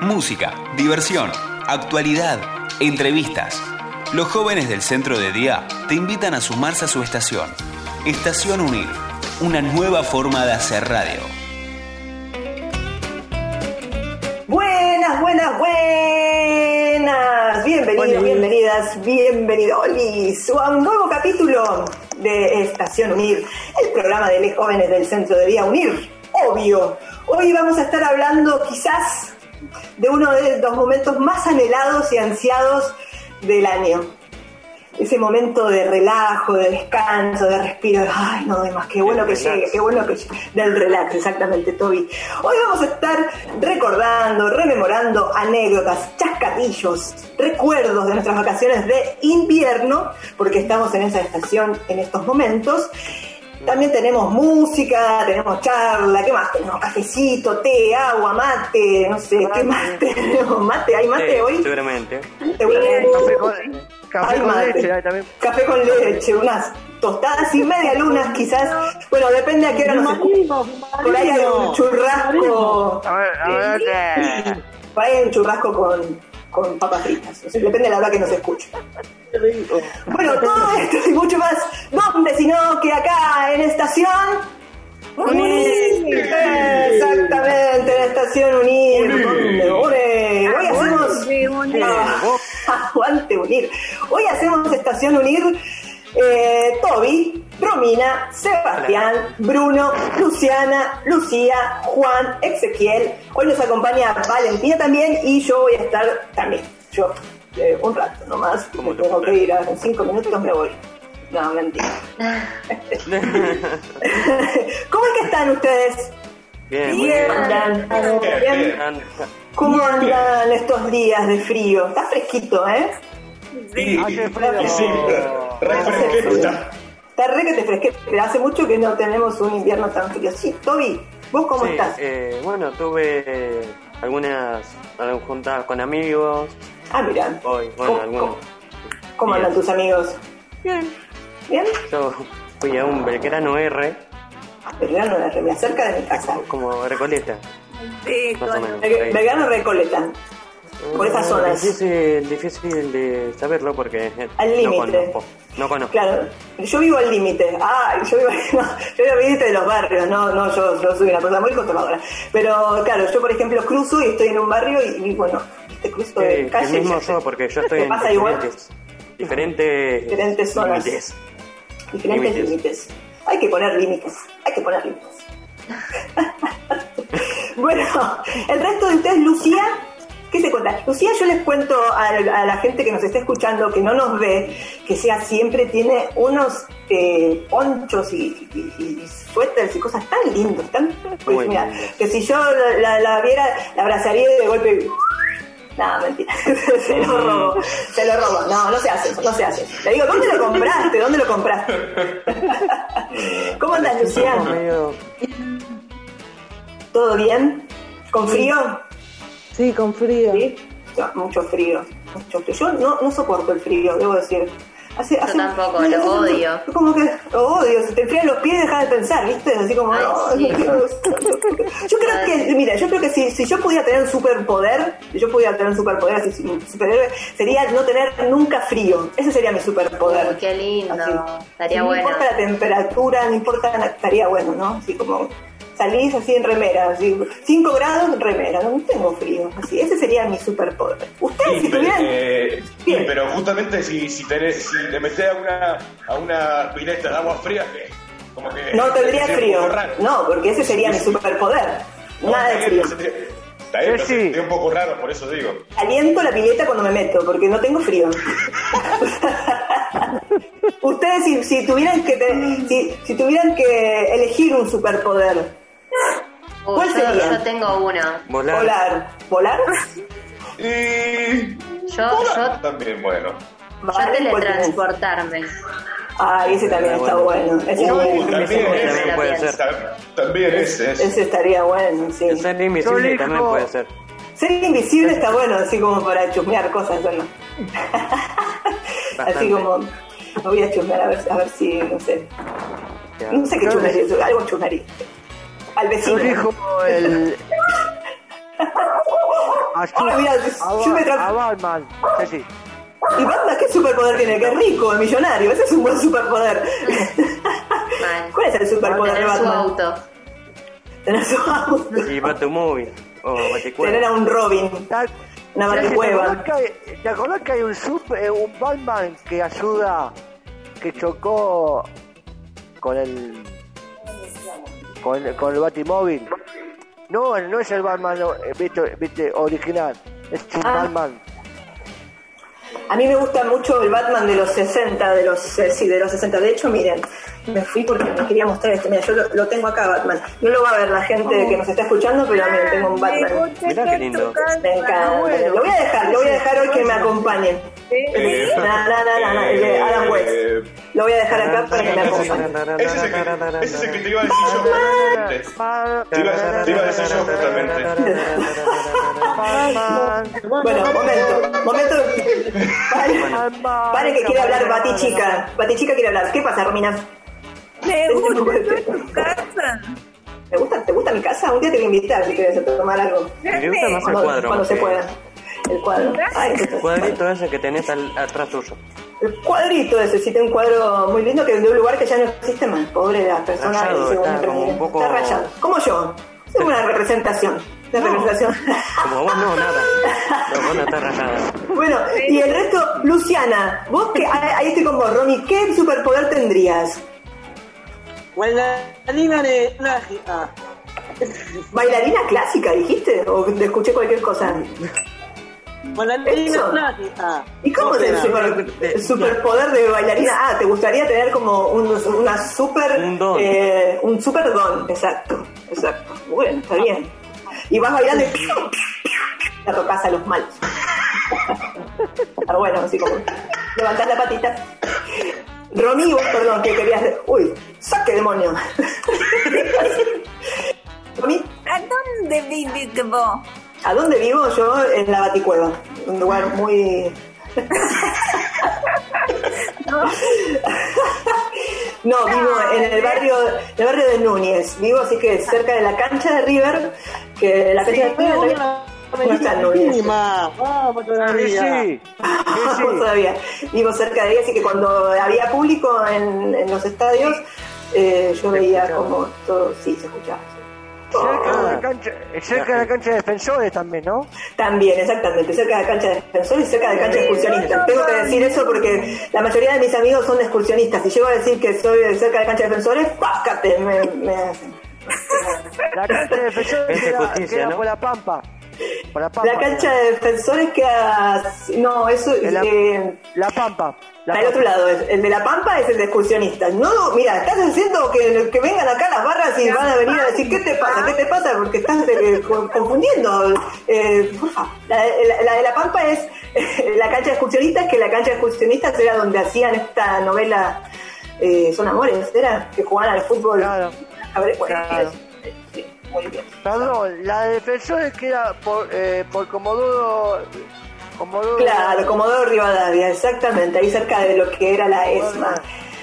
música, diversión, actualidad, entrevistas. Los jóvenes del centro de día te invitan a sumarse a su estación. Estación Unir, una nueva forma de hacer radio. Buenas, buenas, buenas. Bienvenidos, bienvenidas, bienvenidos a un nuevo capítulo de Estación Unir, el programa de los jóvenes del centro de día Unir. Obvio, hoy vamos a estar hablando quizás de uno de los momentos más anhelados y ansiados del año. Ese momento de relajo, de descanso, de respiro, ay no, más qué bueno que llegue, qué bueno que llegue, del relax, exactamente, Toby. Hoy vamos a estar recordando, rememorando anécdotas, chascarrillos, recuerdos de nuestras vacaciones de invierno, porque estamos en esa estación en estos momentos. También tenemos música, tenemos charla, ¿qué más? Tenemos cafecito, té, agua, mate, no sé, ¿qué más tenemos? ¿Mate? ¿Hay mate hoy? Seguramente. Seguramente. Café con, café Hay con mate. leche hay también. Café con leche, unas tostadas y media lunas quizás. Bueno, depende a qué hora nos. Por ahí hay un churrasco. A ver, a ver, eh. Por ahí hay un churrasco con, con papas fritas. O sea, depende de la hora que nos escuchen. Bueno, todo esto y mucho más, ¿dónde hacemos Estación Unir. Eh, Toby, Romina, Sebastián, Bruno, Luciana, Lucía, Juan, Ezequiel. Hoy nos acompaña Valentina también y yo voy a estar también. Yo, eh, un rato nomás, como tengo que ir, en cinco minutos me voy. No, mentira. ¿Cómo es que están ustedes? Bien, Bien, andan. Bien. bien. ¿Cómo andan estos días de frío? Está fresquito, ¿eh? Sí, frío. está. Re que te fresquete. pero Hace mucho que no tenemos un invierno tan frío. Sí, Toby, ¿vos cómo Sí, estás? eh, bueno, tuve eh, algunas, algunas juntadas con amigos. Ah, mira. Hoy, bueno, ¿Cómo, algunos. cómo- andan tus amigos? Bien. ¿Bien? Yo fui a un Belgrano R, Belgrano de Remea, cerca de mi casa. como Recoleta, Sí. Belgrano Recoleta. Por esas Eh, zonas. Difícil, difícil de saberlo porque eh, Al no límite. conozco. No conozco. Claro, yo vivo al límite. Ah, yo vivo, no, yo vivo al límite de los barrios, no, no, yo, yo soy una persona muy conservadora. Pero claro, yo por ejemplo cruzo y estoy en un barrio y, y, bueno, este cruzo Sí, de el calle. mismo ya- yo, porque yo estoy ¿Te en pasa igual? diferentes, diferentes, zonas. Diferentes límites. límites. Hay que poner límites, hay que poner límites. bueno, el resto de ustedes, Lucía, ¿qué se cuenta? Lucía, yo les cuento a, a la gente que nos está escuchando, que no nos ve, que sea siempre tiene unos eh, ponchos y, y, y- y suéteres y cosas tan lindos, tan... pues, mira, que si yo la, la- la viera, la abrazaría y de golpe... No, mentira. se lo robo. Se lo robo. No, no se hace no se hace. Le digo, ¿dónde lo compraste? ¿Dónde lo compraste? ¿Cómo andas, Luciano? ¿Todo bien? ¿Con frío? Sí, con frío. Sí. No, mucho frío. Mucho frío. Yo no, no soporto el frío, debo decir. Hace, hace- tampoco, lo odio. Como que lo odio. Si te enfrían los pies, dejas de pensar, ¿viste? Así como, Ay, no, sí. no Yo creo que, mira, yo creo que si, si yo pudiera tener un superpoder, si yo pudiera tener un superpoder, así, un superhéroe, sería no tener nunca frío. Ese sería mi superpoder. Uy, qué lindo. Así. Estaría no bueno. importa la temperatura, no importa, estaría bueno, ¿no? Así como salís así en remera, así, 5 grados en remera, no tengo frío. Así, ese sería mi superpoder. Ustedes Sí, si tuvieran... eh, sí, Bien. pero justamente si, si, tenés, si te metés a una, a una pileta de agua fría, como que. No tendría frío. No, porque ese sería mi superpoder. Nada de frío. pero Sí, sería un poco raro, por eso digo. Aliento la pileta cuando me meto, porque no tengo frío. Ustedes si, si tuvieran que si, si tuvieran que elegir un superpoder, ¿Cuál yo, sería? yo tengo uno. Volar. volar, volar, Y. Yo, yo, También, bueno. yo teletransportarme. Ay, ese también está bueno. Ese, Uh, no, también, no, ese, no, puede no, ser. ta- también ese es. ese estaría bueno, sí. Ser invisible también puede ser. Ser invisible está bueno, así como para chusmear cosas, bueno. así como, voy a chusmear a ver, a ver si, no sé. Ya. No sé qué chusmearía, eso, algo chusmearía. Al Yo vecino. el. mira, a, yo me tra- a Batman. Sí, sí. ¿Y Batman qué superpoder tiene? Que es rico, es millonario. Ese es un buen superpoder. ¿Cuál es el superpoder de Tener su Batman? auto. Tener su auto. Y Batumóvil. O Tener a un Robin. Una ¿Te baticueva. ¿Te acordás que hay un, super, eh, un Batman que ayuda, que chocó con el con, el- con el Batimóvil? No, no es el Batman no, eh, viste, viste, original, es un Ah. Batman. A mí me gusta mucho el Batman de los 60, de los, eh, sí, de los 60. De hecho, miren, me fui porque me quería mostrar este. Mira, yo lo, lo tengo acá, Batman. No lo va a ver la gente que nos está escuchando, pero miren, tengo un Batman. Mirá qué lindo. Me encanta. Lo voy a dejar, lo voy a dejar hoy que me acompañen. Eh, No, no, no, no, no, el de Adam West. eh, Lo voy a dejar acá para que me acompañe. Ese es el que, ese es el que te iba a decir yo. Te iba, te iba a decir yo justamente. Bueno, momento, momento. Pare, pare que quiere hablar Batichica. Batichica quiere hablar. ¿Qué pasa, Romina? Me gusta tu casa. ¿Te gusta, ¿Te gusta mi casa? Un día te voy a invitar si quieres a tomar algo. Me gusta más el Cuando, cuadro. cuando se pueda. El cuadro. Ay, El cuadrito ese que tenés al- atrás tuyo. El cuadrito ese, sí, tengo un cuadro muy lindo que es de un lugar que ya no existe más. Pobre la persona Rayado, que como un poco- Está rayado. Como yo. Es una representación. Una representación. Como vos no, nada. No, vos no estás rayada. bueno, y el resto, Luciana, vos que ahí estoy con vos, Romy, ¿qué superpoder tendrías? Bailarina de mágica. ¿Bailarina clásica, dijiste? ¿O te escuché cualquier cosa? Bailarina. ¿Y cómo es el, Ópera. super- el superpoder de bailarina? Ah, ¿te gustaría tener como un, una super... Un don. eh, un super don, exacto, exacto. Bueno, está bien. Y vas bailando y... La tocas a los malos. Está bueno, así como... Levantás la patita. Romy, vos, perdón, que querías... Uy, saque demonio. Romy, ¿A dónde viviste vos? ¿A dónde vivo yo? En la Baticueva. Un lugar muy... No, vivo en el barrio, en el barrio de Núñez. Vivo así que cerca de la cancha de River, que la cancha de River no está en Núñez. Vamos todavía. sí, todavía. Vivo cerca de ella, así que cuando había público en, en los estadios, eh, yo veía como todo, sí, se escuchaba. Cerca de la cancha, cerca de la cancha de defensores también, ¿no? También, exactamente, cerca de la cancha de defensores y cerca de la cancha de excursionistas. Tengo que decir eso porque la mayoría de mis amigos son excursionistas. Si llego a decir que soy de cerca de la cancha de defensores, ¡pácate! Me, me. La cancha de defensores queda, justicia, queda ¿no? por la pampa. La pampa. La cancha de defensores queda. No, eso. La, eh, la pampa. La al otro lado, el de la Pampa es el de excursionistas. No, mira, estás haciendo que, que vengan acá las barras y van a venir a decir, ¿qué te pasa? ¿Qué te pasa? Porque estás eh, con- confundiendo. Eh, la, la- la de la Pampa es la cancha de excursionistas, que la cancha de excursionistas era donde hacían esta novela eh, Son Amores, ¿era? Que jugaban al fútbol. Claro. A ver, bueno, Claro. Muy. Perdón, la de defensores queda por, eh, por Comodoro. Comodoro. Claro, Comodoro Rivadavia, exactamente, ahí cerca de lo que era la ESMA.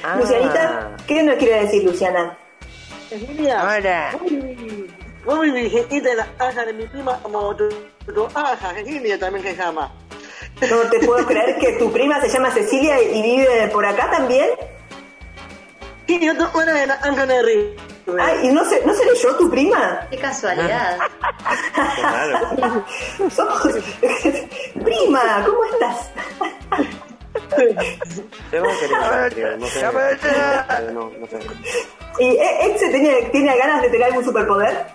Ah. Lucianita, ¿qué nos quiere decir Luciana? Cecilia, Ahora. vos mi- vos mi virgencita en la casa de mi prima como tu, tu aja, Cecilia también se llama. No te puedo creer que tu prima se llama Cecilia y vive por acá también. Sí, yo te fuera de la anja de River. Ay, ¿y no, sé, no seré yo tu prima? Qué casualidad. Claro. Somos... prima, ¿cómo estás? Se. ¿Y eh, Exe tiene, tiene ganas de tener algún superpoder?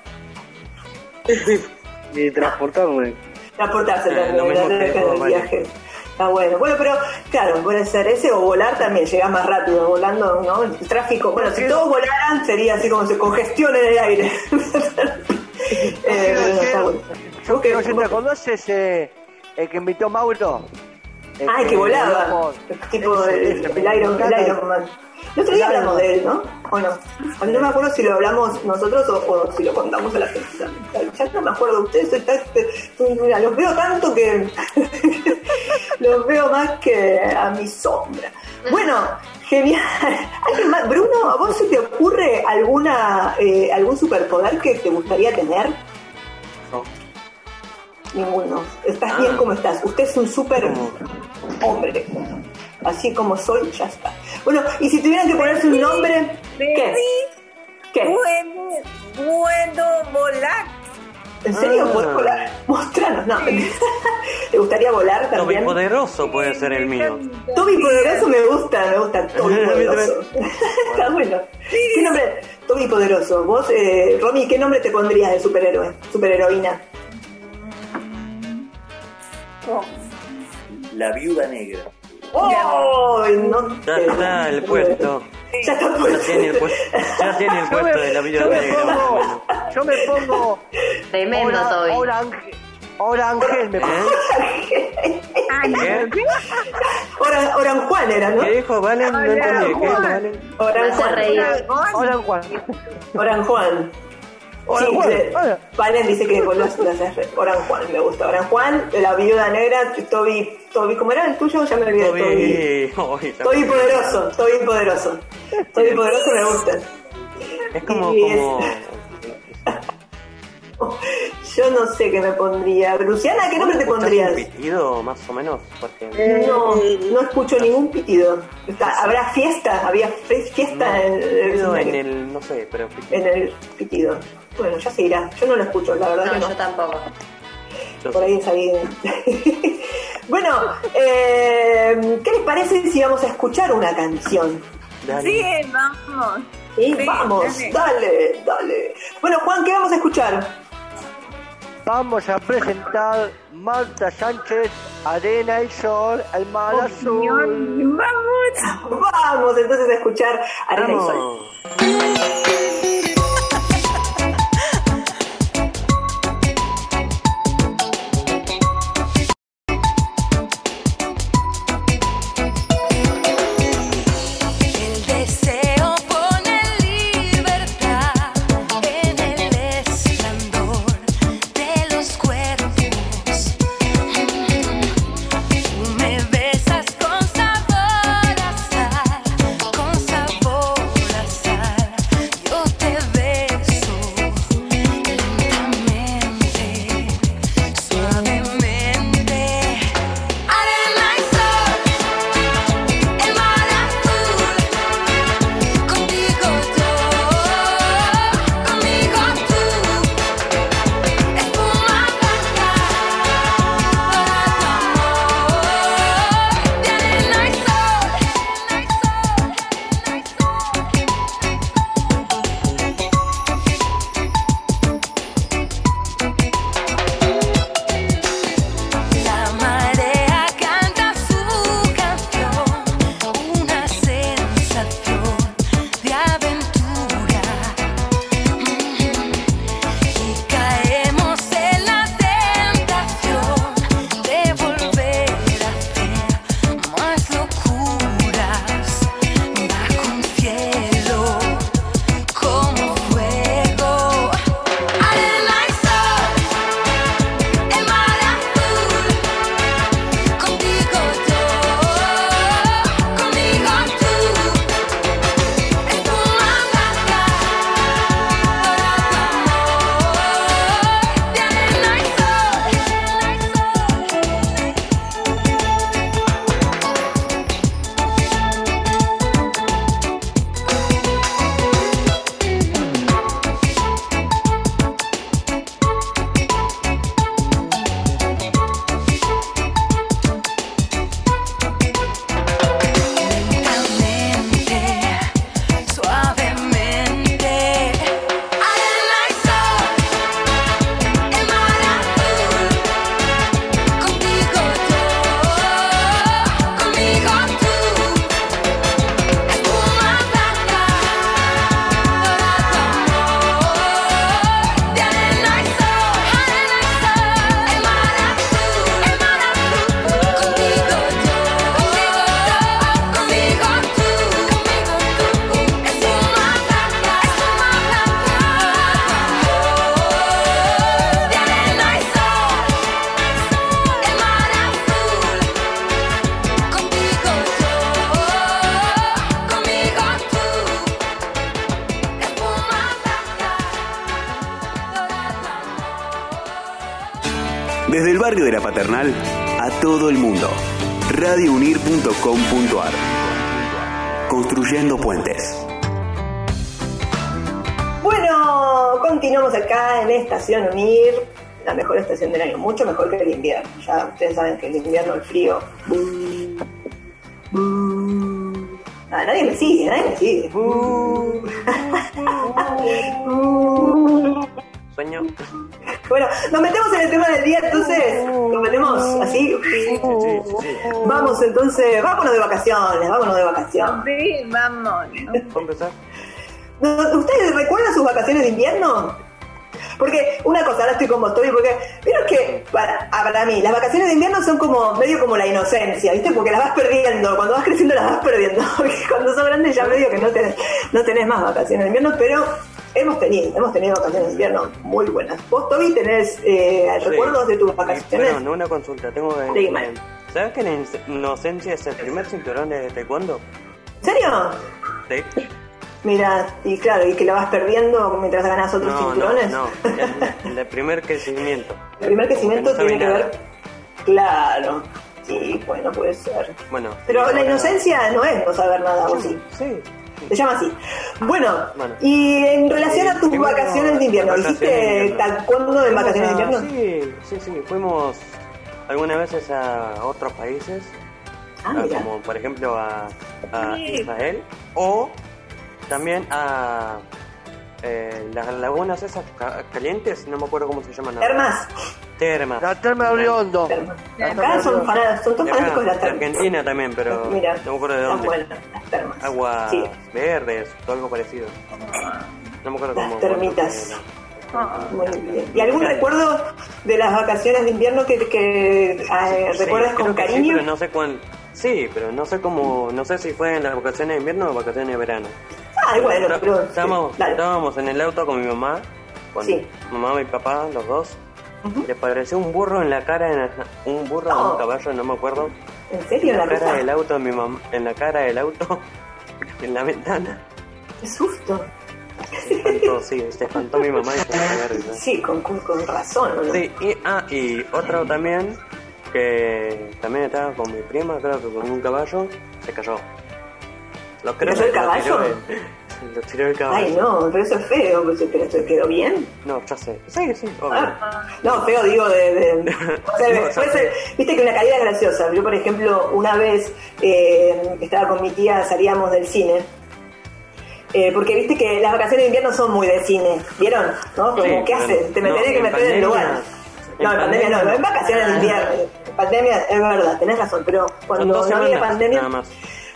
Y transportarme. Transportarse Eh, lo mismo la- que todo, vaya. Está bueno. Bueno, pero claro, puede ser ese o volar también, llega más rápido, volando, ¿no? El tráfico, bueno, si todos volaran sería así como se congestiona el aire. eh, no, está bueno. Yo que- que ¿te acordás ese el que invitó Mauro? El Ay, que volaba. volamos. Tipo Ese, el, ese, el me Iron, encanta. el Iron Man. El otro día hablamos de él, ¿no? ¿O no? A mí no me acuerdo si lo hablamos nosotros o, o si lo contamos a la gente. Ya no me acuerdo de ustedes. está- está- mira, los veo tanto que los veo más que a mi sombra. Bueno, genial. ¿Alguien más? Bruno, ¿a vos se te ocurre alguna eh, algún superpoder que te gustaría tener? No. ninguno. Estás Ah. bien como estás. Usted es un ¿Cómo? hombre. Así como soy, ya está. Bueno, y si tuvieran que ponerse un nombre, ¿qué? ¿Qué? puedo, puedo volar. ¿En serio? Ah. ¿Podés volar? Mostranos, no. ¿Te gustaría volar Toby también? Poderoso puede ser el mío. Toby Poderoso me gusta, me gusta Toby Poderoso. Está bueno. ¿Qué nombre? Toby Poderoso. Vos, eh, Romy, ¿qué nombre te pondrías de superhéroe? Superheroína. La viuda negra. ¡Oh! No Ya te- está el puesto. Ya está el Ya puesto. tiene el puesto, ya tiene el Yo me, puesto de la vida negra. pongo, yo me pongo Tremendo, Ora- Toby. Orange, Orangel me pongo. ¿Eh? ¿Qué? Oran, Oran Juan era, ¿no? ¿Qué dijo Valen? No entendí. ¿Qué dijo Valen? Me Oran hace Juan. reír. Oran Juan. Oran Juan. Oran Sí, Juan, dice- hola. Dice que haces re- Oran Juan, me gusta. Oran Juan, la viuda negra, Toby, Toby, ¿cómo era el tuyo? Ya me olvidé. Toby. Toby. Toby poderoso, Toby poderoso. Toby poderoso me gusta. Es como, Y es- como Yo no sé qué me pondría. Luciana, ¿qué nombre te ¿Escuchás pondrías? un pitido, más o menos? Porque No, no escucho ningún pitido. Está- ¿Habrá fiesta? ¿Había fe- fiesta en, el pitido en el, no sé, pero pitido. en el pitido? Bueno, ya se irá. Yo no lo escucho, la verdad No, que no. yo tampoco. Por ahí salí. bueno, eh, ¿qué les parece si vamos a escuchar una canción? Dale. Sí, vamos. Sí, Sí, vamos, dale. dale, dale. Bueno, Juan, ¿qué vamos a escuchar? Vamos a presentar Marta Sánchez, Arena y Sol, el mar azul. Vamos. Vamos entonces a escuchar Arena y Sol. Barrio de la Paternal a todo el mundo. radiounir.com.ar Construyendo puentes. Bueno, continuamos acá en Estación Unir, la mejor estación del año, mucho mejor que el invierno. Ya ustedes saben que el invierno, el frío. Ah, nadie me sigue, nadie me sigue. Sueño. Bueno, nos metemos en el tema del día, entonces, nos metemos así. Vamos entonces, vámonos de vacaciones, vámonos de vacaciones. Sí, vamos. ¿Puedo empezar? ¿No- ¿Ustedes recuerdan sus vacaciones de invierno? Porque una cosa, ahora estoy con vos, Toby, porque pero que para, ah, para mí las vacaciones de invierno son como medio como la inocencia, ¿viste? Porque las vas perdiendo, cuando vas creciendo las vas perdiendo, porque cuando sos grande ya medio que no tenés, no tenés más vacaciones de invierno, pero hemos tenido, hemos tenido vacaciones de invierno muy buenas. ¿Vos, Toby, tenés eh, recuerdos de tus vacaciones? Bueno, no una consulta. Tengo. eh, ¿Sabes que la in- inocencia es el primer cinturón de taekwondo? ¿En serio? Sí. Mira, y claro, y que la vas perdiendo mientras ganas otros No, no, cinturones. no. El, el primer crecimiento. El primer crecimiento no tiene que ver. Claro, sí, bueno, puede ser. Bueno. Pero la inocencia no es no saber nada, ¿o sí? Sí. Se llama así. Bueno, Bueno. y en relación a tus vacaciones de invierno, ¿hiciste taekwondo en vacaciones de invierno? Sí, sí, sí. Fuimos algunas veces a otros países. Ah, a- mira. como por ejemplo a, a Sí. Israel. O también a eh, las lagunas esas ca- calientes. No me acuerdo cómo se llaman. Termas. Termas. La terma de Oriondo. termas. La Acá terma son, de fanáticos, son todos De acá, fanáticos de las de termas. Argentina también, pero Mira, no me acuerdo de dónde. buenas las termas. Aguas Sí, verdes o algo parecido. No me acuerdo Las cómo. termitas. Ah, muy bien. ¿Y algún recuerdo de las vacaciones de invierno que, que eh, Sí, recuerdas con que sí, cariño? pero no sé cuándo. Sí, pero no sé cómo. No sé si fue en las vacaciones de invierno o vacaciones de verano. Ay, bueno, Pero pero... estábamos, estábamos en el auto con mi mamá, con Sí. mamá y papá, los dos. Le pareció un burro en la cara, en un burro o No. un caballo, no me acuerdo. ¿En serio? En la la cara del auto, mi mamá, en la cara del auto, en la ventana. Qué susto. Se espantó, sí, se espantó mi mamá y se. Sí, con, con, con razón, ¿o ¿no? Sí, y, ah, y otro también, que también estaba con mi prima, creo que con un caballo, se cayó. Lo creo cayó el lo caballo? Lo caballo. Ay, no, pero eso es feo, pues, pero ¿esto quedó bien? No, ya sé. Sí, sí, obvio. Ah, no, feo digo de... de- o sea, No, puede ya ser- viste que una caída graciosa. Yo, por ejemplo, una vez eh, estaba con mi tía, salíamos del cine. Eh, porque viste que las vacaciones de invierno son muy de cine, ¿vieron? ¿No? Como, Sí, ¿qué haces? Te me no, tenés que en meter en el lugar. en No, en pandemia no, pandemia en vacaciones de no. invierno. En pandemia, es verdad, tenés razón, pero cuando no había pandemia, nada más.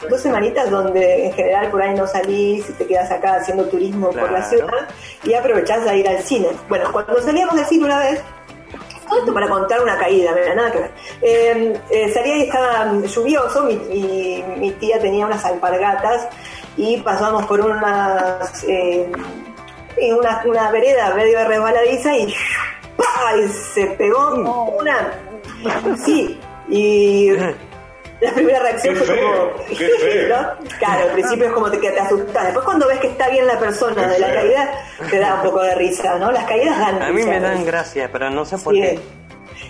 Dos semanitas donde en general por ahí no salís y te quedas acá haciendo turismo por la ciudad y aprovechás a ir al cine. Bueno, cuando salíamos del cine una vez, todo esto para contar una caída, mira, nada que ver. Eh, eh, salía y estaba lluvioso, mi, y mi tía tenía unas alpargatas y pasamos por unas, eh, una, una vereda medio resbaladiza y, ¡pah! y se pegó una... Sí, y la primera reacción Qué fue feo, como... qué feo. ¿no? Claro, al principio es como te, que te asustas. Después cuando ves que está bien la persona Qué de la feo. caída, te da un poco de risa, ¿no? Las caídas dan A mí risa. me dan gracia, pero no sé por Sí. qué.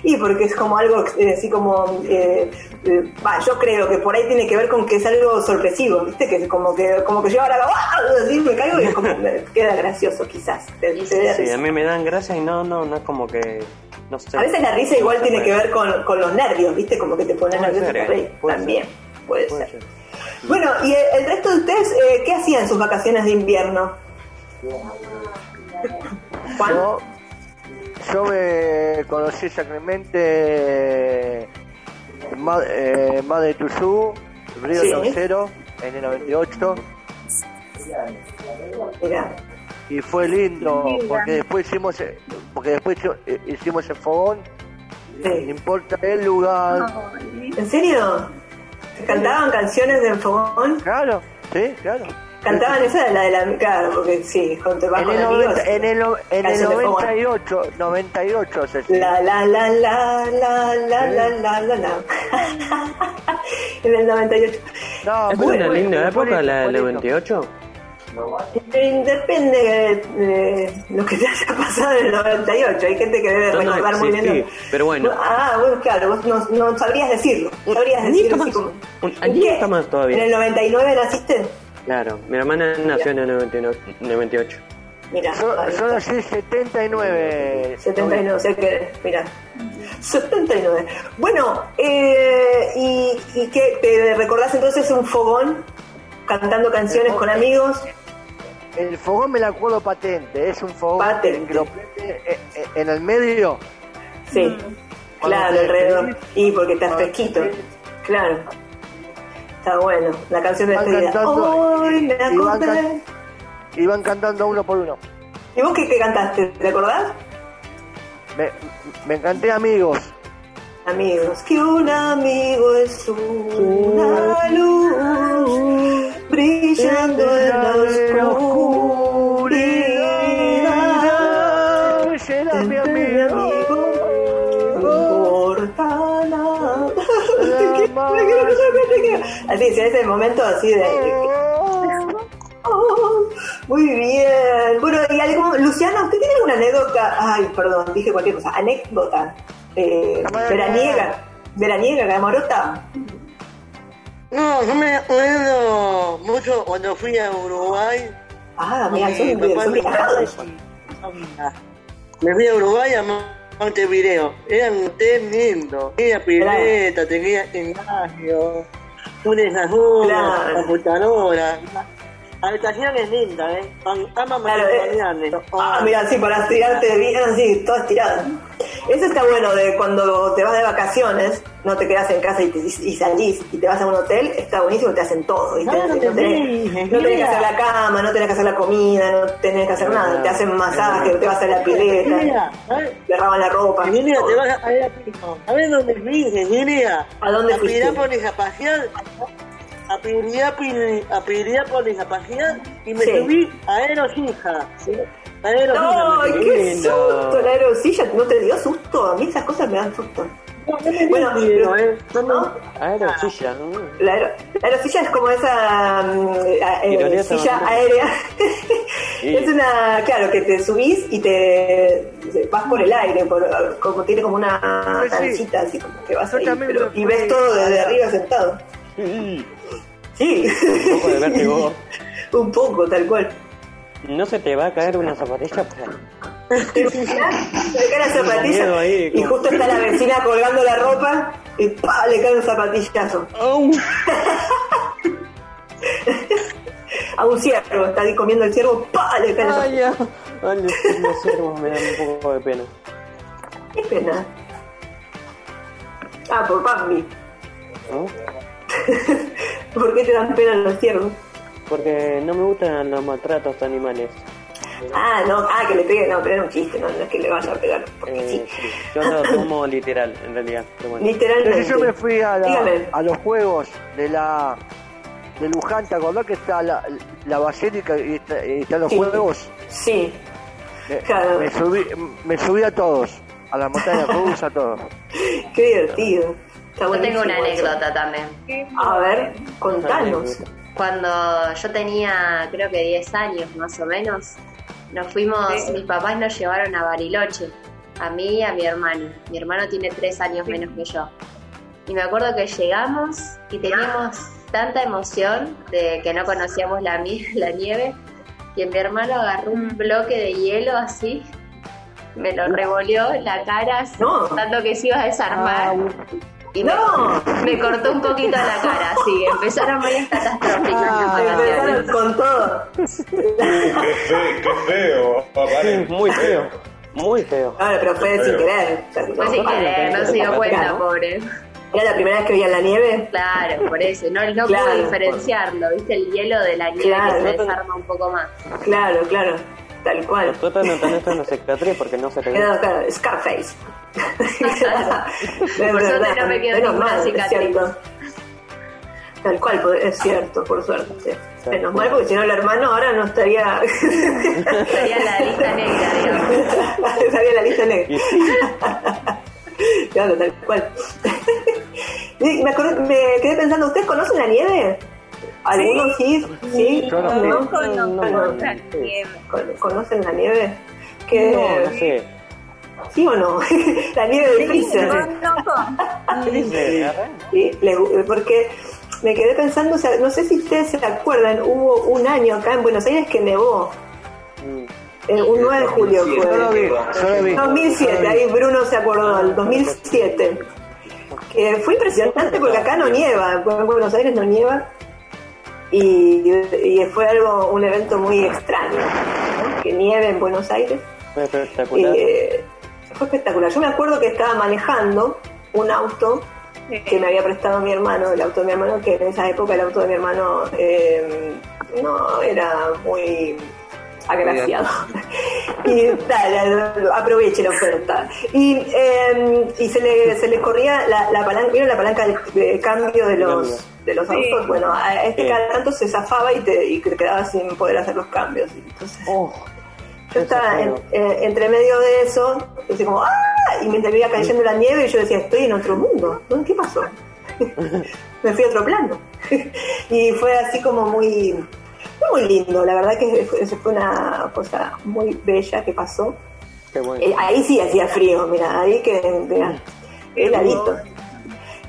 Y porque es como algo eh, así como, eh, eh, yo creo que por ahí tiene que ver con que es algo sorpresivo, ¿viste? Que es como que como que yo ahora ¡ah! así me caigo y es como me queda gracioso quizás. Te- te da Sí, a mí me dan gracia y no, no, no es como que. No sé. A veces la risa igual tiene que ver con, con los nervios, ¿viste? Como que te pones nervioso ser, por ¿eh? ahí. Puede También, puede, Puede ser. ser. Bueno, ¿y el, el resto de ustedes eh, qué hacían en sus vacaciones de invierno? Juan, Yo, yo me conocí sacramente en Ma- eh, Madre Tuyú, Río Sí. Tercero, en el 98. mira, Y fue lindo, Mira. porque después hicimos, eh, porque después eh, hicimos el fogón, no sí. importa el lugar. Ay, ¿en serio? ¿Cantaban canciones del fogón? Claro, sí, claro. Cantaban esa, la de la. Claro, porque sí, con te vas En el, amigos. 90 en el, no- en el Canción de fogón. 98, 98 se La la la la la la la la la la. en el 98. No, Es ¿Fue Bueno, una linda época la del lindo. 98? Eh, Depende de, de lo que te haya pasado en el 98. Hay gente que debe No, no recordar muy bien. pero bueno. Ah, bueno, claro, vos no, no sabrías decirlo. Sabrías añito decirlo así más. como- Un ¿En añito más todavía. ¿En el 99 naciste? Claro, mi hermana nació en el 99 98. Mira, Yo, yo nací 79. 79, o sea que, mira, 79. Bueno, eh, ¿y, y qué? ¿Te recordás entonces un fogón cantando canciones con amigos? El fogón me la acuerdo patente. Es un fogón Patente. que lo prende eh, eh, en el medio. Sí, Cuando claro, te alrededor. Y porque te fresquito, claro. Está bueno, la canción de despedida. cantando Hoy me acosté. can- Y van cantando uno por uno. ¿Y vos qué, qué cantaste? ¿Te acordás? Me, me encanté amigos. Amigos, que un amigo es una luz Así, en ese momento así de... Oh, muy bien. Bueno, y algo, Luciana, ¿usted tiene alguna anécdota? Ay, perdón, dije cualquier cosa. Anécdota. Eh, veraniega. Veraniega, Gamorota. No, yo me acuerdo mucho cuando fui a Uruguay. Ah, mira, papá son me- fui a Uruguay a Montevideo. Era un tremendo. Tenía pileta, tenía gimnasio, un desayuno, Claro. computadora. La habitación es linda, ¿eh? Con cama Claro, eh. Ah, mira, así para estirarte bien, así, toda estirada. Eso está bueno de cuando te vas de vacaciones, no te quedas en casa y, te- y salís y te vas a un hotel, está buenísimo, te hacen todo. ¿viste? Claro no, que tenés, sí, no tenés que mira. hacer la cama, no tenés que hacer la comida, no tenés que hacer nada, te hacen masaje, te vas a la pileta, Mira, te lavan la ropa. Virginia, te vas a ir a Pico. A ver dónde fui, Virginia. ¿A dónde a fuiste? Pirápolis a pasear. A Piriápolis a, a pasear y me Sí. subí a Aerosija. ¿sí? A Aerosija. Subí. ¡Qué lindo. susto! La aerosilla, ¿no te dio susto? A mí esas cosas me dan susto. No, Bueno, dio miedo, pero- ¿eh? No. Aerosilla. mm. La, aero- la aerosilla es como esa a- eh, Tirolesa, silla aérea. Sí. Es una, claro, que te subís y te vas por el aire, por- como tiene como una Sí, sí. así como que vas ahí, pero- y ves todo desde arriba sentado. Sí. Sí, Un poco de vértigo. un poco, tal cual. No se te va a caer una zapatilla para... Te cae la zapatilla ahí, y justo está la vecina colgando la ropa y ¡pa! le cae un zapatillazo. A un ciervo, está ahí comiendo el ciervo, ¡pa! le cae Ay, ya. Ay, los, ciervos me dan un poco de pena. Qué pena. Ah, por Bambi. ¿no? ¿Por qué te dan pena los ciervos? Porque no me gustan los maltratos a animales. Ah, no, ah, que le pegue, no, pero era un chiste, no, no es que le vaya a pegar, porque Eh, sí. sí, Yo lo tomo literal, en realidad. Pero bueno. Literalmente. Entonces yo me fui a, la- Dígame. a los juegos de la de Luján, ¿te acordás que está la, la basílica y, está- y están los Sí. juegos? Sí, Me, Claro. me subí, me subí a todos, a la montaña rusa, a todos. qué divertido. Yo tengo una anécdota también. A ver, contanos. Cuando yo tenía creo que 10 años más o menos, nos fuimos, mis papás nos llevaron a Bariloche, a mí y a mi hermano. Mi hermano tiene 3 años menos que yo. Y me acuerdo que llegamos y teníamos tanta emoción de que no conocíamos la, nieve, que mi hermano agarró un bloque de hielo así, me lo revolvió en la cara, No. tanto que se iba a desarmar. Y me, No. me cortó un poquito la cara, sí, empezaron varias catastróficas. Empezaron con todo. Qué, fe- qué feo, Sí, papá. muy feo. Muy feo. Ahora, pero fue sin querer. Fue sin querer, no se dio cuenta, pobre. ¿Era la primera vez que veía la nieve? Claro, por eso, no, no Claro. pude diferenciarlo, viste el hielo de la nieve Claro. que se desarma un poco más. Claro, claro. Tal cual. Por suerte no tenés una cicatriz porque no se te ve. Quedó, claro, Scarface. Es Por suerte verdad, no me quedó menos ninguna mal, cicatriz. Tal cual, es cierto, por suerte. Menos mal, porque si no el hermano ahora no estaría... Sería la lista negra, digamos. Estaría en la lista negra. Claro, tal cual. Me, acordé- me quedé pensando, ¿ustedes conocen la nieve? Algunos sí, sí, Yo no sé. ¿no? No conozco no. la nieve. Con- ¿Conocen la nieve? Que, No, no sé. ¿Sí o no? la nieve de freezer. Sí, porque me quedé pensando, o sea, no sé si ustedes se acuerdan, hubo un año acá en Buenos Aires que nevó. Eh, un 9 de julio Yo lo vi, fue. yo lo vi. 2007, ahí Bruno se acordó, el 2007. Que fue impresionante porque acá no nieva, en Buenos Aires no nieva. Y, y fue algo, un evento muy extraño, ¿no? que nieve en Buenos Aires. Fue espectacular. Eh, fue espectacular. Yo me acuerdo que estaba manejando un auto que me había prestado mi hermano, el auto de mi hermano, que en esa época el auto de mi hermano eh, no era muy agraciado. y tal, aproveche la oferta. Y, eh, y se, le, se le corría la, la palanca, ¿vieron la palanca de, de cambio de los de los Sí. autos? Bueno, a este Sí. cada tanto se zafaba y te, y te quedabas sin poder hacer los cambios. Entonces, Oh, yo estaba en- eh, entre medio de eso, así como ¡ah! Y mientras me iba cayendo la nieve, y yo decía, estoy en otro mundo. ¿Qué pasó? me fui a otro plano. y fue así como muy, muy lindo. La verdad que fue, fue una cosa muy bella que pasó. qué bueno. Eh, ahí sí hacía frío, mira, ahí que mira, heladito.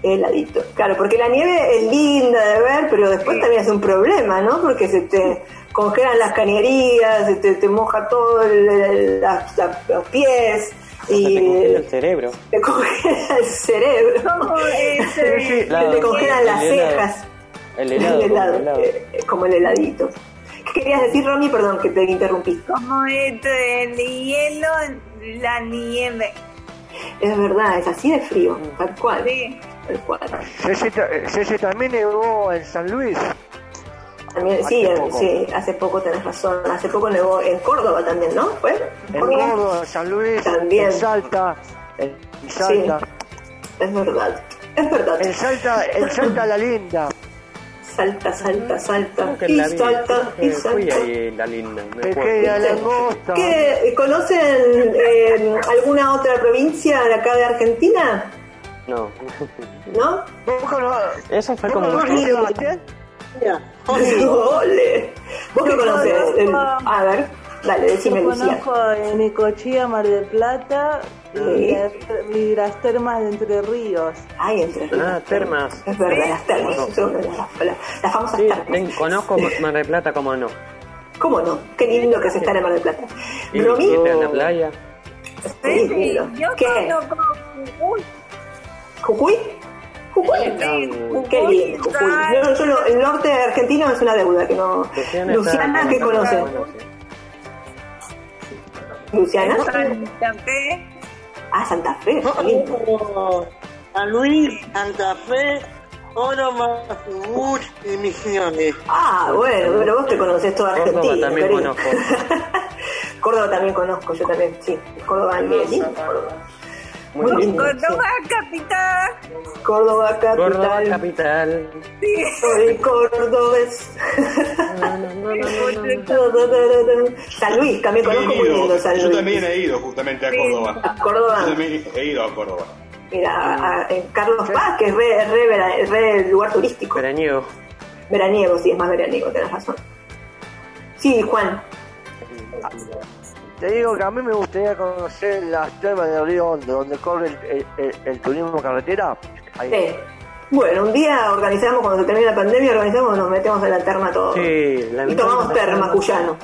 Heladito. Claro, porque la nieve es linda de ver, pero después también es un problema, ¿no? Porque se te congelan las cañerías, se te, te moja todo el- el- las- la- los pies Se te y congela el cerebro. te congela el cerebro. ¿Cómo es? Sí, Claro, te congelan el las cejas. El helado. El helado, el helado. eh, como el heladito. ¿Qué querías decir, Romy? Perdón, que te interrumpí. Como es el hielo, la nieve. Es verdad, es así de frío, tal cual. Sí. Cual. Ceci, ta- Ceci también nevó en San Luis. También, sí, Hace eh, poco. sí, hace poco tenés razón. Hace poco nevó en Córdoba también, ¿no? ¿Fue? En Córdoba, en San Luis, También. en Salta, en en Salta. Es verdad. Es verdad. En Salta, en Salta la linda. Salta, salta, salta. Y salta, y creo que fui salta. ahí la linda. Me Pequeña acuerdo. langosta. ¿Qué, ¿Conocen eh, alguna otra provincia de acá de Argentina? No. ¿No? ¿Vos cono- Eso fue vos como. ¡Ole! ¿Vos qué El- a ver, dale, decime, Yo conozco en Necochea, Mar del Plata y, Sí. las, y las termas de Entre Ríos. Ay, entre ríos. Ah, termas. Es verdad, las termas. Son las, famosas Sí, termas. conozco Mar del Plata, como no. ¿Cómo no? Qué lindo que es estar en Mar del Plata. Y irte a la playa. sí, lindo. Yo ¿Qué? conozco Jujuy. ¿Jujuy? ¿Jujuy? Sí, Qué lindo, Jujuy. Yo, yo lo- el norte argentino es una deuda que no. Luciana, ¿qué conoce? Bueno, sí. Luciana. Santa Fe. Ah, Santa Fe. Oh, San Luis, Santa Fe, Oro Chubut y Misiones. Ah, bueno, pero vos te conocés toda Córdoba Argentina. también querido. conozco. Córdoba también conozco, yo también, sí. Córdoba bien lindo, Córdoba. Muy lindo. sí. Córdoba, capital. Córdoba capital. Córdoba capital. Soy cordobés. San Luis, también Yo conozco muy lindo San yo Luis. también he ido justamente a Córdoba. A Córdoba. Yo también he ido a Córdoba. Mira, a- a- en Carlos Paz, que es re, re, vera- re lugar turístico. Veraniego. Veraniego, sí, es más veraniego, tenés razón. Sí, Juan. Te digo que a mí me gustaría conocer las termas del Río Hondo, donde corre el, el- el- el turismo carretera. Ahí. Sí. Bueno, un día organizamos, cuando se termine la pandemia, organizamos, nos metemos en la terma todos. Sí, la y tomamos terma, cuyano.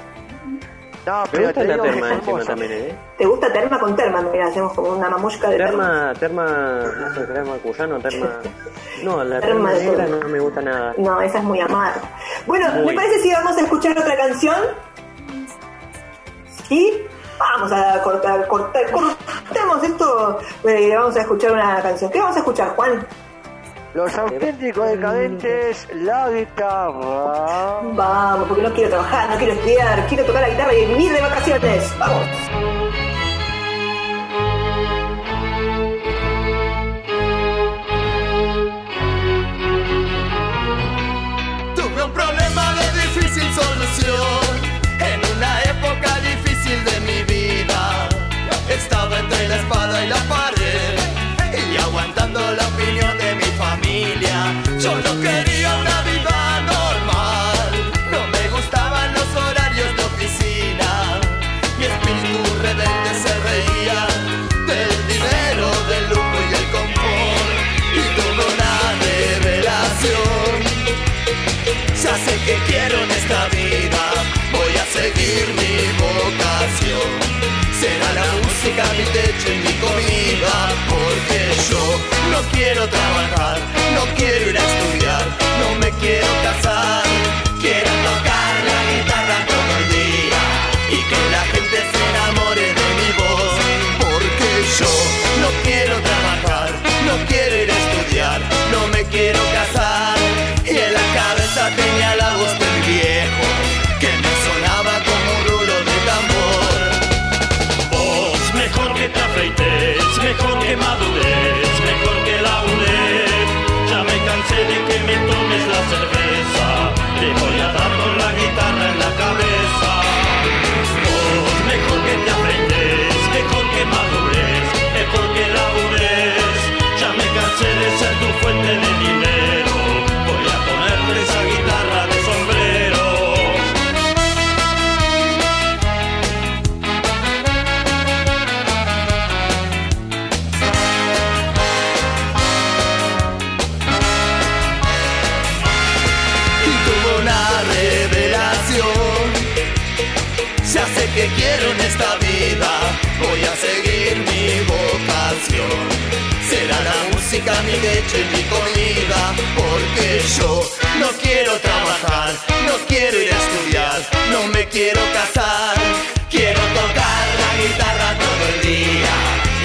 No, Me pero gusta te la terma encima también, ¿eh? ¿Te gusta terma con terma? Mira, hacemos como una mamushka de terma. Terma, terma, no sé, terma cuyano, terma... No, la Terma terma de negra no me gusta nada. No, esa es muy amarga. Bueno, Muy. ¿me parece si vamos a escuchar otra canción? ¿Sí? Vamos a cortar, cortar, cortemos esto. eh, vamos a escuchar una canción. ¿Qué vamos a escuchar, Juan? Los auténticos decadentes, la guitarra. Vamos, porque no quiero trabajar, no quiero estudiar, quiero tocar la guitarra y vivir de vacaciones. Vamos. la espada y la pared y aguantando la opinión de mi familia. Yo no quería una vida normal, no me gustaban los horarios de oficina. Mi espíritu rebelde se reía del dinero, del lujo y del confort y tuve una revelación. Ya sé que quiero en esta vida, voy a seguir mi vocación. Porque yo no quiero trabajar, no quiero ir a estudiar, no me quiero casar, mi leche y mi comida, porque yo no quiero trabajar, no quiero ir a estudiar, no me quiero casar. Quiero tocar la guitarra todo el día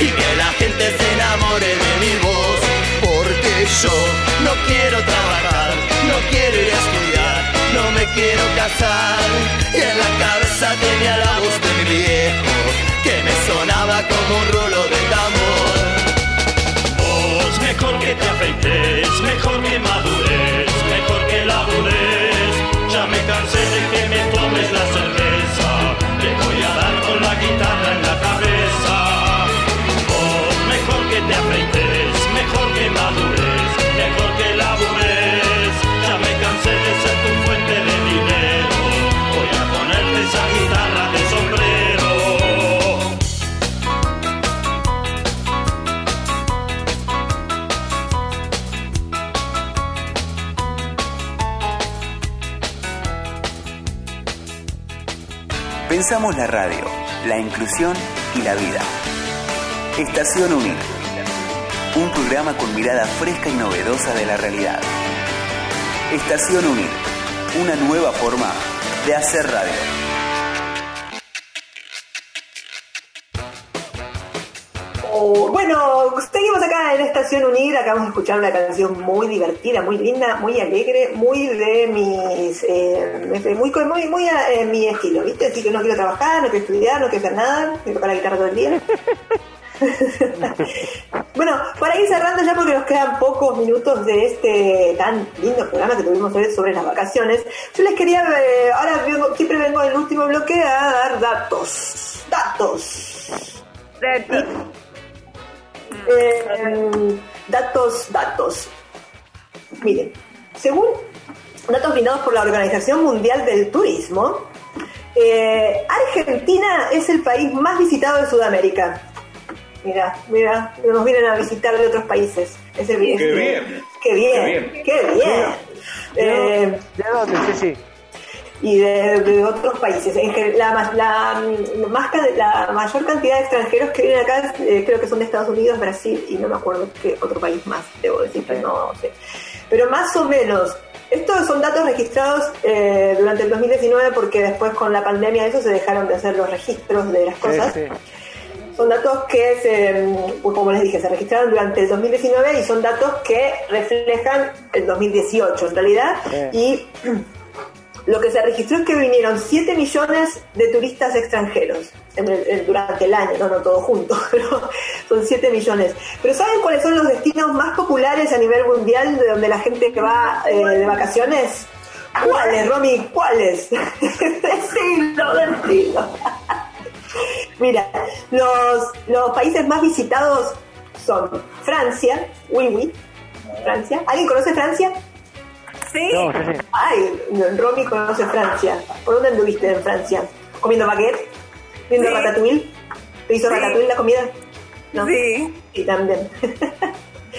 y que la gente se enamore de mi voz, porque yo no quiero trabajar, no quiero ir a estudiar, no me quiero casar. Y en la cabeza tenía la voz de mi viejo, que me sonaba como un rulo de Pensamos la radio, la inclusión y la vida. Estación Unir. Un programa con mirada fresca y novedosa de la realidad. Estación Unir. Una nueva forma de hacer radio. Estación Unir. Acabamos de escuchar una canción muy divertida, muy linda, muy alegre, muy de mis. Eh, muy, muy, muy a eh, mi estilo, ¿viste? Así que no quiero trabajar, no quiero estudiar, no quiero hacer nada, quiero tocar la guitarra todo el día. bueno, para ir cerrando ya porque nos quedan pocos minutos de este tan lindo programa que tuvimos hoy sobre las vacaciones, yo les quería, eh, ahora vengo- siempre vengo en el último bloque a dar datos. Datos. Eh, datos, datos. Miren, según datos brindados por la Organización Mundial del Turismo, eh, Argentina es el país más visitado de Sudamérica. Mira, mira, nos vienen a visitar de otros países. Es el- es- Qué bien. Qué bien, Qué bien. qué bien. Eh, ¿De dónde, Ceci? Y de, de otros países. La, la, mm, más la mayor cantidad de extranjeros que vienen acá eh, creo que son de Estados Unidos, Brasil y no me acuerdo qué otro país más, debo decir que no sé. Pero más o menos, estos son datos registrados eh, durante el 2019 porque después con la pandemia eso se dejaron de hacer los registros de las cosas. Sí, sí. Son datos que, se, pues como les dije, se registraron durante el 2019 y son datos que reflejan el 2018 en realidad. Y lo que se registró es que vinieron 7 millones de turistas extranjeros durante el año, no, no todo junto, pero son 7 millones. Pero ¿saben cuáles son los destinos más populares a nivel mundial de donde la gente va eh, de vacaciones? ¿Cuáles, Romy? ¿Cuáles? decilo, decilo. Mira, los, los países más visitados son Francia, oui, oui, Francia. ¿Alguien conoce Francia? Sí. No, sí, sí. Ay, Romy conoce Francia. ¿Por dónde anduviste en Francia? ¿Comiendo baguette? ¿Viendo Sí. ratatouille? ¿Te hizo ratatouille la comida? ¿No? Sí. Sí, también.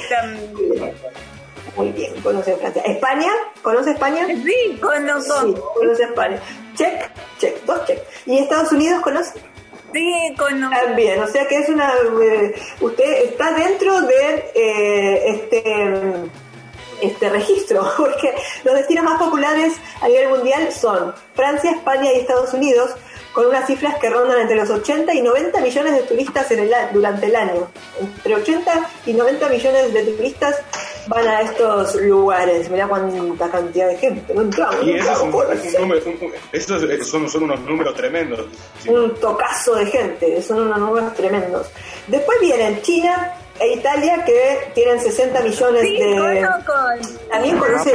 Tam- Muy bien, conoce Francia. ¿España? ¿Conoce España? Sí, conozco. Sí, conoce España. Check, check, dos check. ¿Y Estados Unidos conoce? Sí, conozco. También, o sea que es una... eh, usted está dentro de eh, este este registro, porque los destinos más populares a nivel mundial son Francia, España y Estados Unidos, con unas cifras que rondan entre los 80 y 90 millones de turistas en el durante el año. Entre 80 y 90 millones de turistas van a estos lugares. Mirá cuánta cantidad de gente. No entramos, Y no eso es esos son, son unos números tremendos. Sí. un tocazo de gente, son unos números tremendos. Después vienen China e Italia que tienen 60 millones Sí, de... También conoce...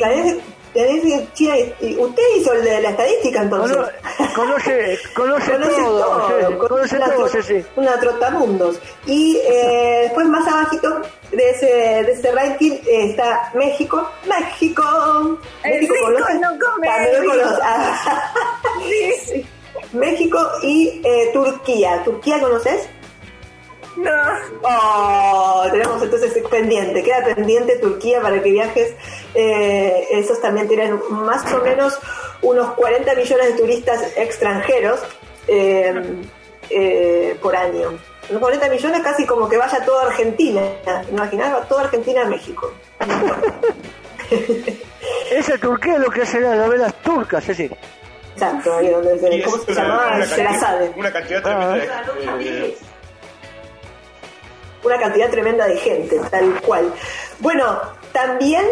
También, tenés China y- usted hizo el de la estadística entonces. Conoce, conoce, Conoce todo, conoce una todo, tro- Ceci. Una trotamundos. Y eh, después más abajito de ese, de ese ranking eh, está México. México. El México rico conoce. no come También conoce. Ah. México y eh, Turquía. ¿Turquía conoces? No. Oh, tenemos entonces pendiente, queda pendiente Turquía para que viajes. Eh, esos también tienen más o menos unos 40 millones de turistas extranjeros eh, eh, por año. Unos 40 millones casi como que vaya toda Argentina. Imaginar, va toda Argentina a México. Esa Turquía es lo que hace las novelas turcas, Ceci. Exacto, ahí donde ¿cómo es se una- llamaba? una Se la cantidad- sabe. Una cantidad tremenda de- eh, una cantidad tremenda de gente, tal cual. Bueno, también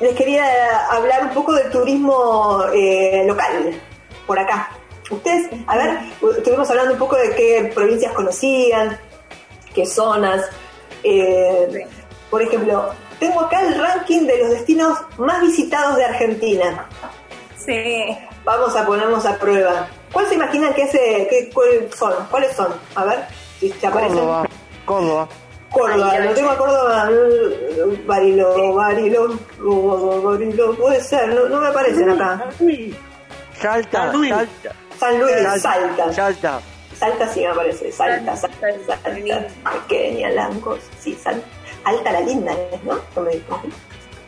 les quería hablar un poco del turismo eh, local, por acá. Ustedes, a ver, estuvimos hablando un poco de qué provincias conocían, qué zonas. eh, por ejemplo, tengo acá el ranking de los destinos más visitados de Argentina. Sí. Vamos a ponernos a prueba. ¿Cuál se imaginan que ese, qué, cuál son? ¿Cuáles son? A ver si se aparecen. Córdoba, Córdoba. Lo tengo a Córdoba, Barilo, Barilo, Barilo, Barilo, puede ser, no, no me aparecen acá. Salta, San Luis. Salta. San Luis, Salta. Salta. Salta. Salta sí me aparece, Salta, Salta, Salta, pequeña, Lancos, sí, Salta. Alta la linda, es, ¿no? ¿No me dijo?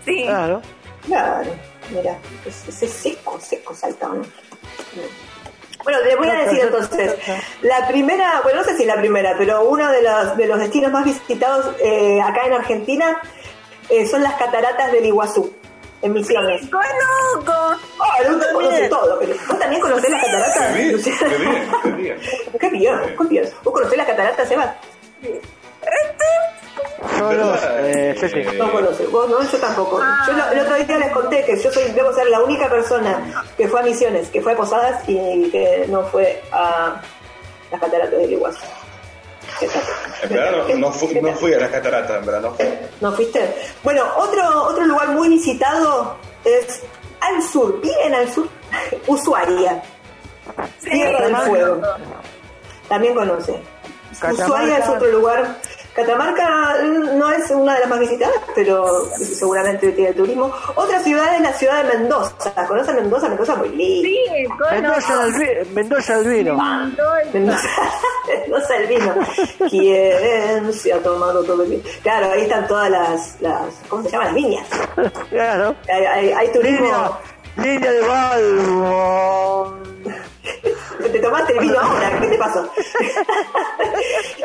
Sí. Claro. Claro, mira, es, es seco, seco Salta, ¿o ¿no? Bueno, les voy a decir entonces, la primera, bueno, no sé si la primera, pero uno de los, de los destinos más visitados eh, acá en Argentina eh, son las cataratas del Iguazú, en Misiones. Conozco. Ah, no te conoce todo, pero ¿vos también conocés las cataratas? Qué bien, qué bien, qué bien. Qué. ¿Vos conocés las cataratas, Eva? Solo, eh, Ceci. No conoces, vos no, yo tampoco. Yo lo- el otro día les conté que yo soy, debo ser la única persona que fue a Misiones, que fue a Posadas y que no fue a las cataratas del Iguazú. En verdad no, no fui, no fui a las cataratas, en verdad no fui. ¿No fuiste? Bueno, otro, otro lugar muy visitado es al sur, bien al sur, Ushuaia, Tierra del Fuego. También conoce. Catamarca. Ushuaia es otro lugar. Catamarca no es una de las más visitadas, pero seguramente tiene turismo. Otra ciudad es la ciudad de Mendoza. ¿Conocen Mendoza? Mendoza muy linda. Sí, Mendoza el, vi- Mendoza el vino. Mendoza, Mendoza el vino. ¿Quién se ha tomado todo el vino? Claro, ahí están todas las, las ¿cómo se llaman? Las viñas. Claro. Hay, hay, hay turismo. Línea, línea de Balbo. Te tomaste el vino ahora, ¿qué te pasó?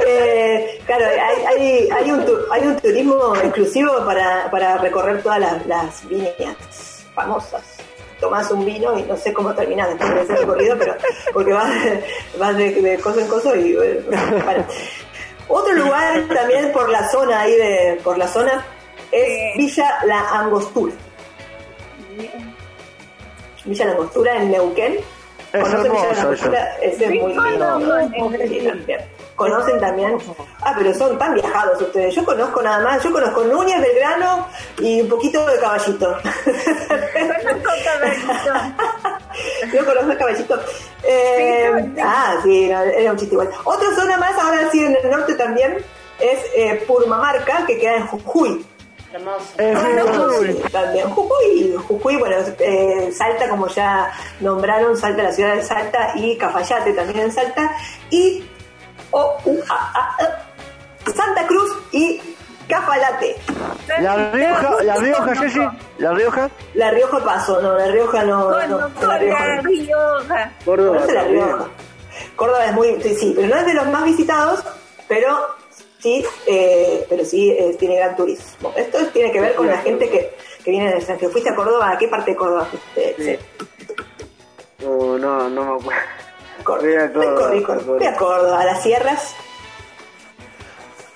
Eh, claro, hay, hay, un, hay un turismo exclusivo para, para recorrer todas las, las viñas famosas. Tomás un vino y no sé cómo terminás después de ese recorrido, pero porque vas, vas de, de coso en coso y bueno. Otro lugar también por la zona ahí de, por la zona es Villa La Angostura. Villa La Angostura en Neuquén. Es ¿Conocen Villa La hermoso eso. Angostura? Ese es muy lindo. Conocen también. Ah, pero son tan viajados ustedes. Yo conozco nada más. Yo conozco Núñez, Belgrano y un poquito de Caballito. Yo conozco el Caballito. Eh, ah, sí, no, era un chiste igual. Otra zona más, ahora sí en el norte también, es eh, Purmamarca, que queda en Jujuy. Hermoso. Es Jujuy. también. Jujuy, Jujuy, bueno, eh, Salta, como ya nombraron, Salta, la ciudad de Salta, y Cafayate también en Salta, y o, u, a, a, a, Santa Cruz y Cafalate. La Rioja, la Rioja, Ceci, la Rioja. La Rioja pasó, no, la Rioja no. no, Conozco la Rioja la no. Rioja. Córdoba Conoce la también. Rioja. Córdoba es muy, sí, sí, pero no es de los más visitados, pero sí, eh, pero sí eh, tiene gran turismo. Esto tiene que ver con la gente que, que viene del extranjero. ¿Fuiste a Córdoba? ¿A qué parte de Córdoba fuiste? Sí. No, no, no me acuerdo. Córdoba. Fui a Córdoba, Fui a Córdoba. Fui a Córdoba, a las sierras.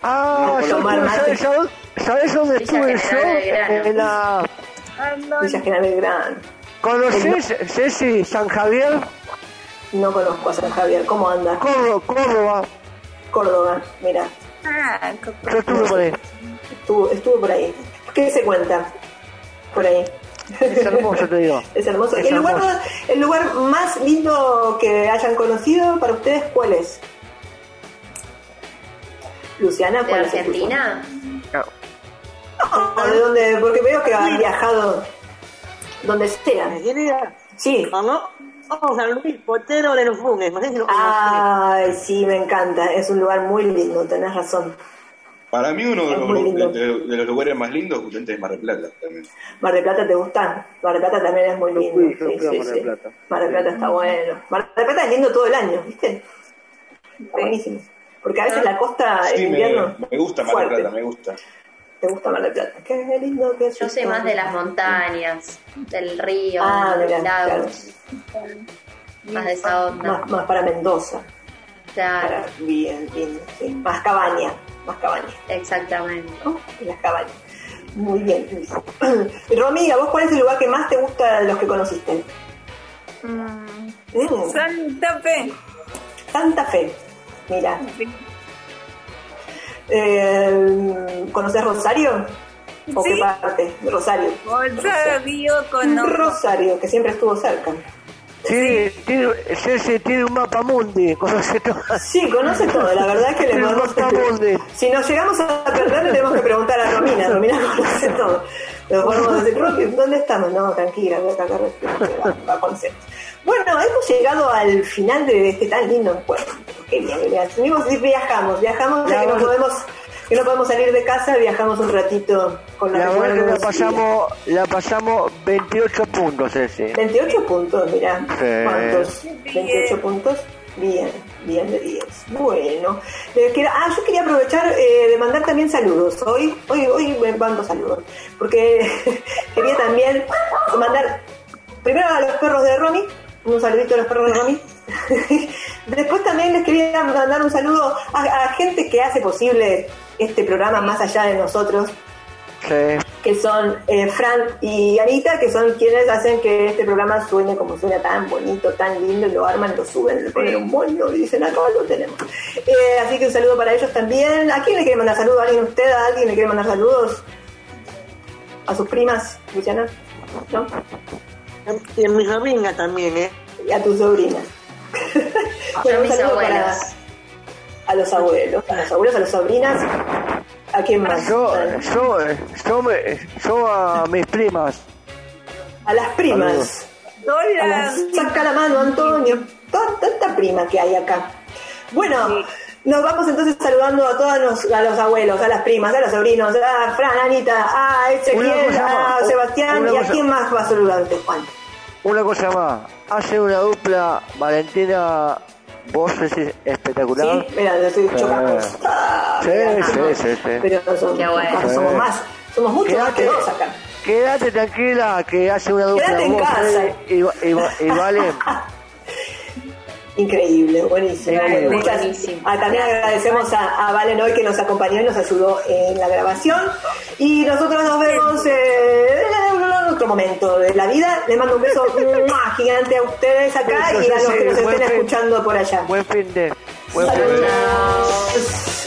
Ah, No, yo tomar ¿sabes, ¿sabes dónde Villa estuve yo? General. En la... Villa General Belgrano. ¿Conoces, Ceci, San Javier? No conozco a San Javier. ¿Cómo anda? Córdoba, Córdoba. Córdoba, mira. Ah, Yo estuve por ahí. Estuvo, estuvo por ahí. ¿Qué se cuenta? Por ahí. Es hermoso, te digo. Es hermoso. Es ¿El, lugar, hermoso. ¿El lugar más lindo que hayan conocido para ustedes cuál es? Luciana, ¿De ¿cuál es el Argentina? No. No, ¿De dónde? Porque veo que han viajado donde sea. Argentina, Sí. vamos, vamos a Luis Potero de los Funes, no sé si lo Ay, sí, me encanta. Es un lugar muy lindo, tenés razón. Para mí uno de los, de, de los lugares más lindos justamente es Mar del Plata también. Mar del Plata te gusta? Mar del Plata también es muy lindo. fui, yo sí, fui a sí, Mar del sí. Plata. Mar del Plata está bueno. Mar del Plata es lindo todo el año, ¿viste? Buenísimo. Porque a veces la costa Sí, en me, invierno. me gusta Mar del. Plata, me gusta. ¿Te gusta Mar del Plata? Qué lindo que es. Yo soy esto. más de las montañas, del río, Ah, de los lagos. Más de esa onda. Más, más para Mendoza. Claro, Para- bien, bien. sí. Más cabaña. Más cabaña. exactamente. las cabañas. Muy bien, Luis. Romy, ¿a vos cuál es el lugar que más te gusta de los que conociste? Mm, Mm, Santa Fe. Santa Fe. Mira. Eh, ¿Conoces Rosario? ¿O Sí. qué parte? Rosario. Rosario conozco. Rosario, que siempre estuvo cerca. Sí, tiene, Ceci tiene un mapa mundi, conoce todo. Sí, conoce todo, la verdad es que le Tiene mapa mundi. Si nos llegamos a perder, le tenemos que preguntar a Romina. Romina conoce todo. Le podemos decir, Rocky, ¿dónde estamos? No, tranquila, voy a acá, va, va. Bueno, hemos llegado al final de este tan lindo encuentro. Qué bien, viajamos, viajamos, ya que no podemos, que no podemos salir de casa, viajamos un ratito con la, La verdad que la pasamos, la pasamos 28 puntos, Ceci. 28 puntos, mira. Sí. ¿Cuántos? 28 puntos. Bien, bien de 10. Bueno, ah, yo quería aprovechar eh, de mandar también saludos. Hoy, hoy, hoy me mando saludos. Porque quería también mandar primero a los perros de Romy, un saludito a los perros de Romy. Después también les quería mandar un saludo a, a gente que hace posible este programa más allá de nosotros Sí. Que son eh, Fran y Anita, que son quienes hacen que este programa suene como suena tan bonito, tan lindo, y lo arman, lo suben, le ponen un moño y dicen acá lo tenemos. Eh, así que un saludo para ellos también. ¿A quién le quiere mandar saludos? ¿A alguien usted? ¿A alguien le quiere mandar saludos? ¿A sus primas, Luciana? ¿No? Y en mi sobrina también, ¿eh? Y a tus sobrinas. Yo a un mis saludo abuelos. para- a los abuelos, a los abuelos, a las sobrinas. ¿A quién más? Yo, yo, yo, me- yo a mis primas. A las primas. A las- saca la mano, Antonio. Toda, tanta prima que hay acá. Bueno, nos vamos entonces saludando a todos los, a los abuelos, a las primas, a los sobrinos, a Fran, a Anita, a Ezequiel, a Sebastián y a quién más va a saludarte, Juan. Una cosa más, hace una dupla Valentina, vos Ceci, espectacular. Sí, mira, estoy Sí. chocando. Ah, Sí, mira, sí, sí, sí. Pero somos, Qué bueno. somos Sí. más, somos mucho más que Quédate- dos acá. Quédate tranquila que hace una dupla Quédate en casa. Y vale. Increíble, buenísimo. Bueno, muchas- Buenísimo. ah, también agradecemos a, a Valen hoy que nos acompañó y nos ayudó en la grabación. Y nosotros nos vemos eh, en otro momento de la vida. Les mando un beso gigante a ustedes acá y a los sí, que nos estén fin. escuchando por allá. Buen fin de. Buen fin de.